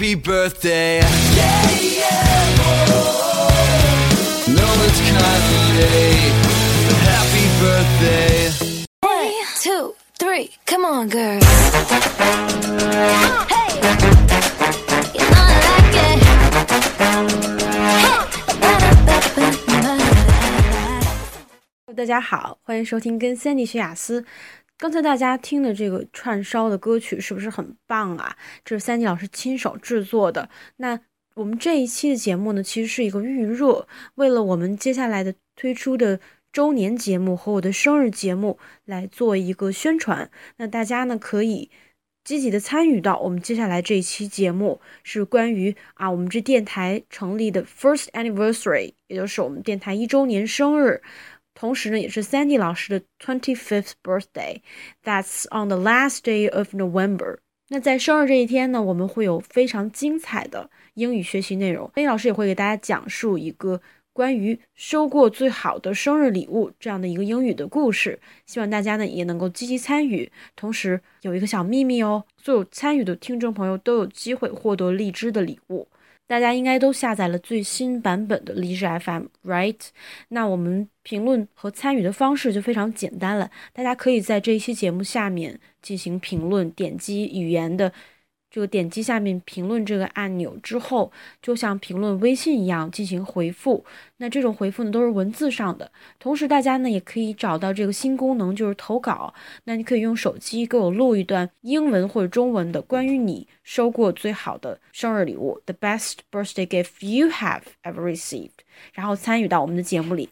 happy birthday. Yeah, yeah, oh. No, it's Kanye. But happy birthday. One, two, three, come on, girls. Hey, you know I like it. Hey. 大家好，欢迎收听跟 Sandy 学雅思。刚才大家听的这个串烧的歌曲是不是很棒啊？这是 Sandy 老师亲手制作的。那我们这一期的节目呢，其实是一个预热，为了我们接下来的推出的周年节目和我的生日节目来做一个宣传。那大家呢可以积极的参与到我们接下来这一期节目，是关于啊我们这电台成立的 first anniversary，也就是我们电台一周年生日。同时呢，也是 Sandy 老师的 twenty fifth birthday. That's on the last day of November. 那在生日这一天呢，我们会有非常精彩的英语学习内容。Sandy 老师也会给大家讲述一个关于收过最好的生日礼物这样的一个英语的故事。希望大家呢也能够积极参与。同时有一个小秘密哦，所有参与的听众朋友都有机会获得荔枝的礼物。大家应该都下载了最新版本的荔枝 FM，right？那我们评论和参与的方式就非常简单了，大家可以在这一期节目下面进行评论，点击语言的。就点击下面评论这个按钮之后，就像评论微信一样进行回复。那这种回复呢都是文字上的。同时，大家呢也可以找到这个新功能，就是投稿。那你可以用手机给我录一段英文或者中文的关于你收过最好的生日礼物，the best birthday gift you have ever received，然后参与到我们的节目里。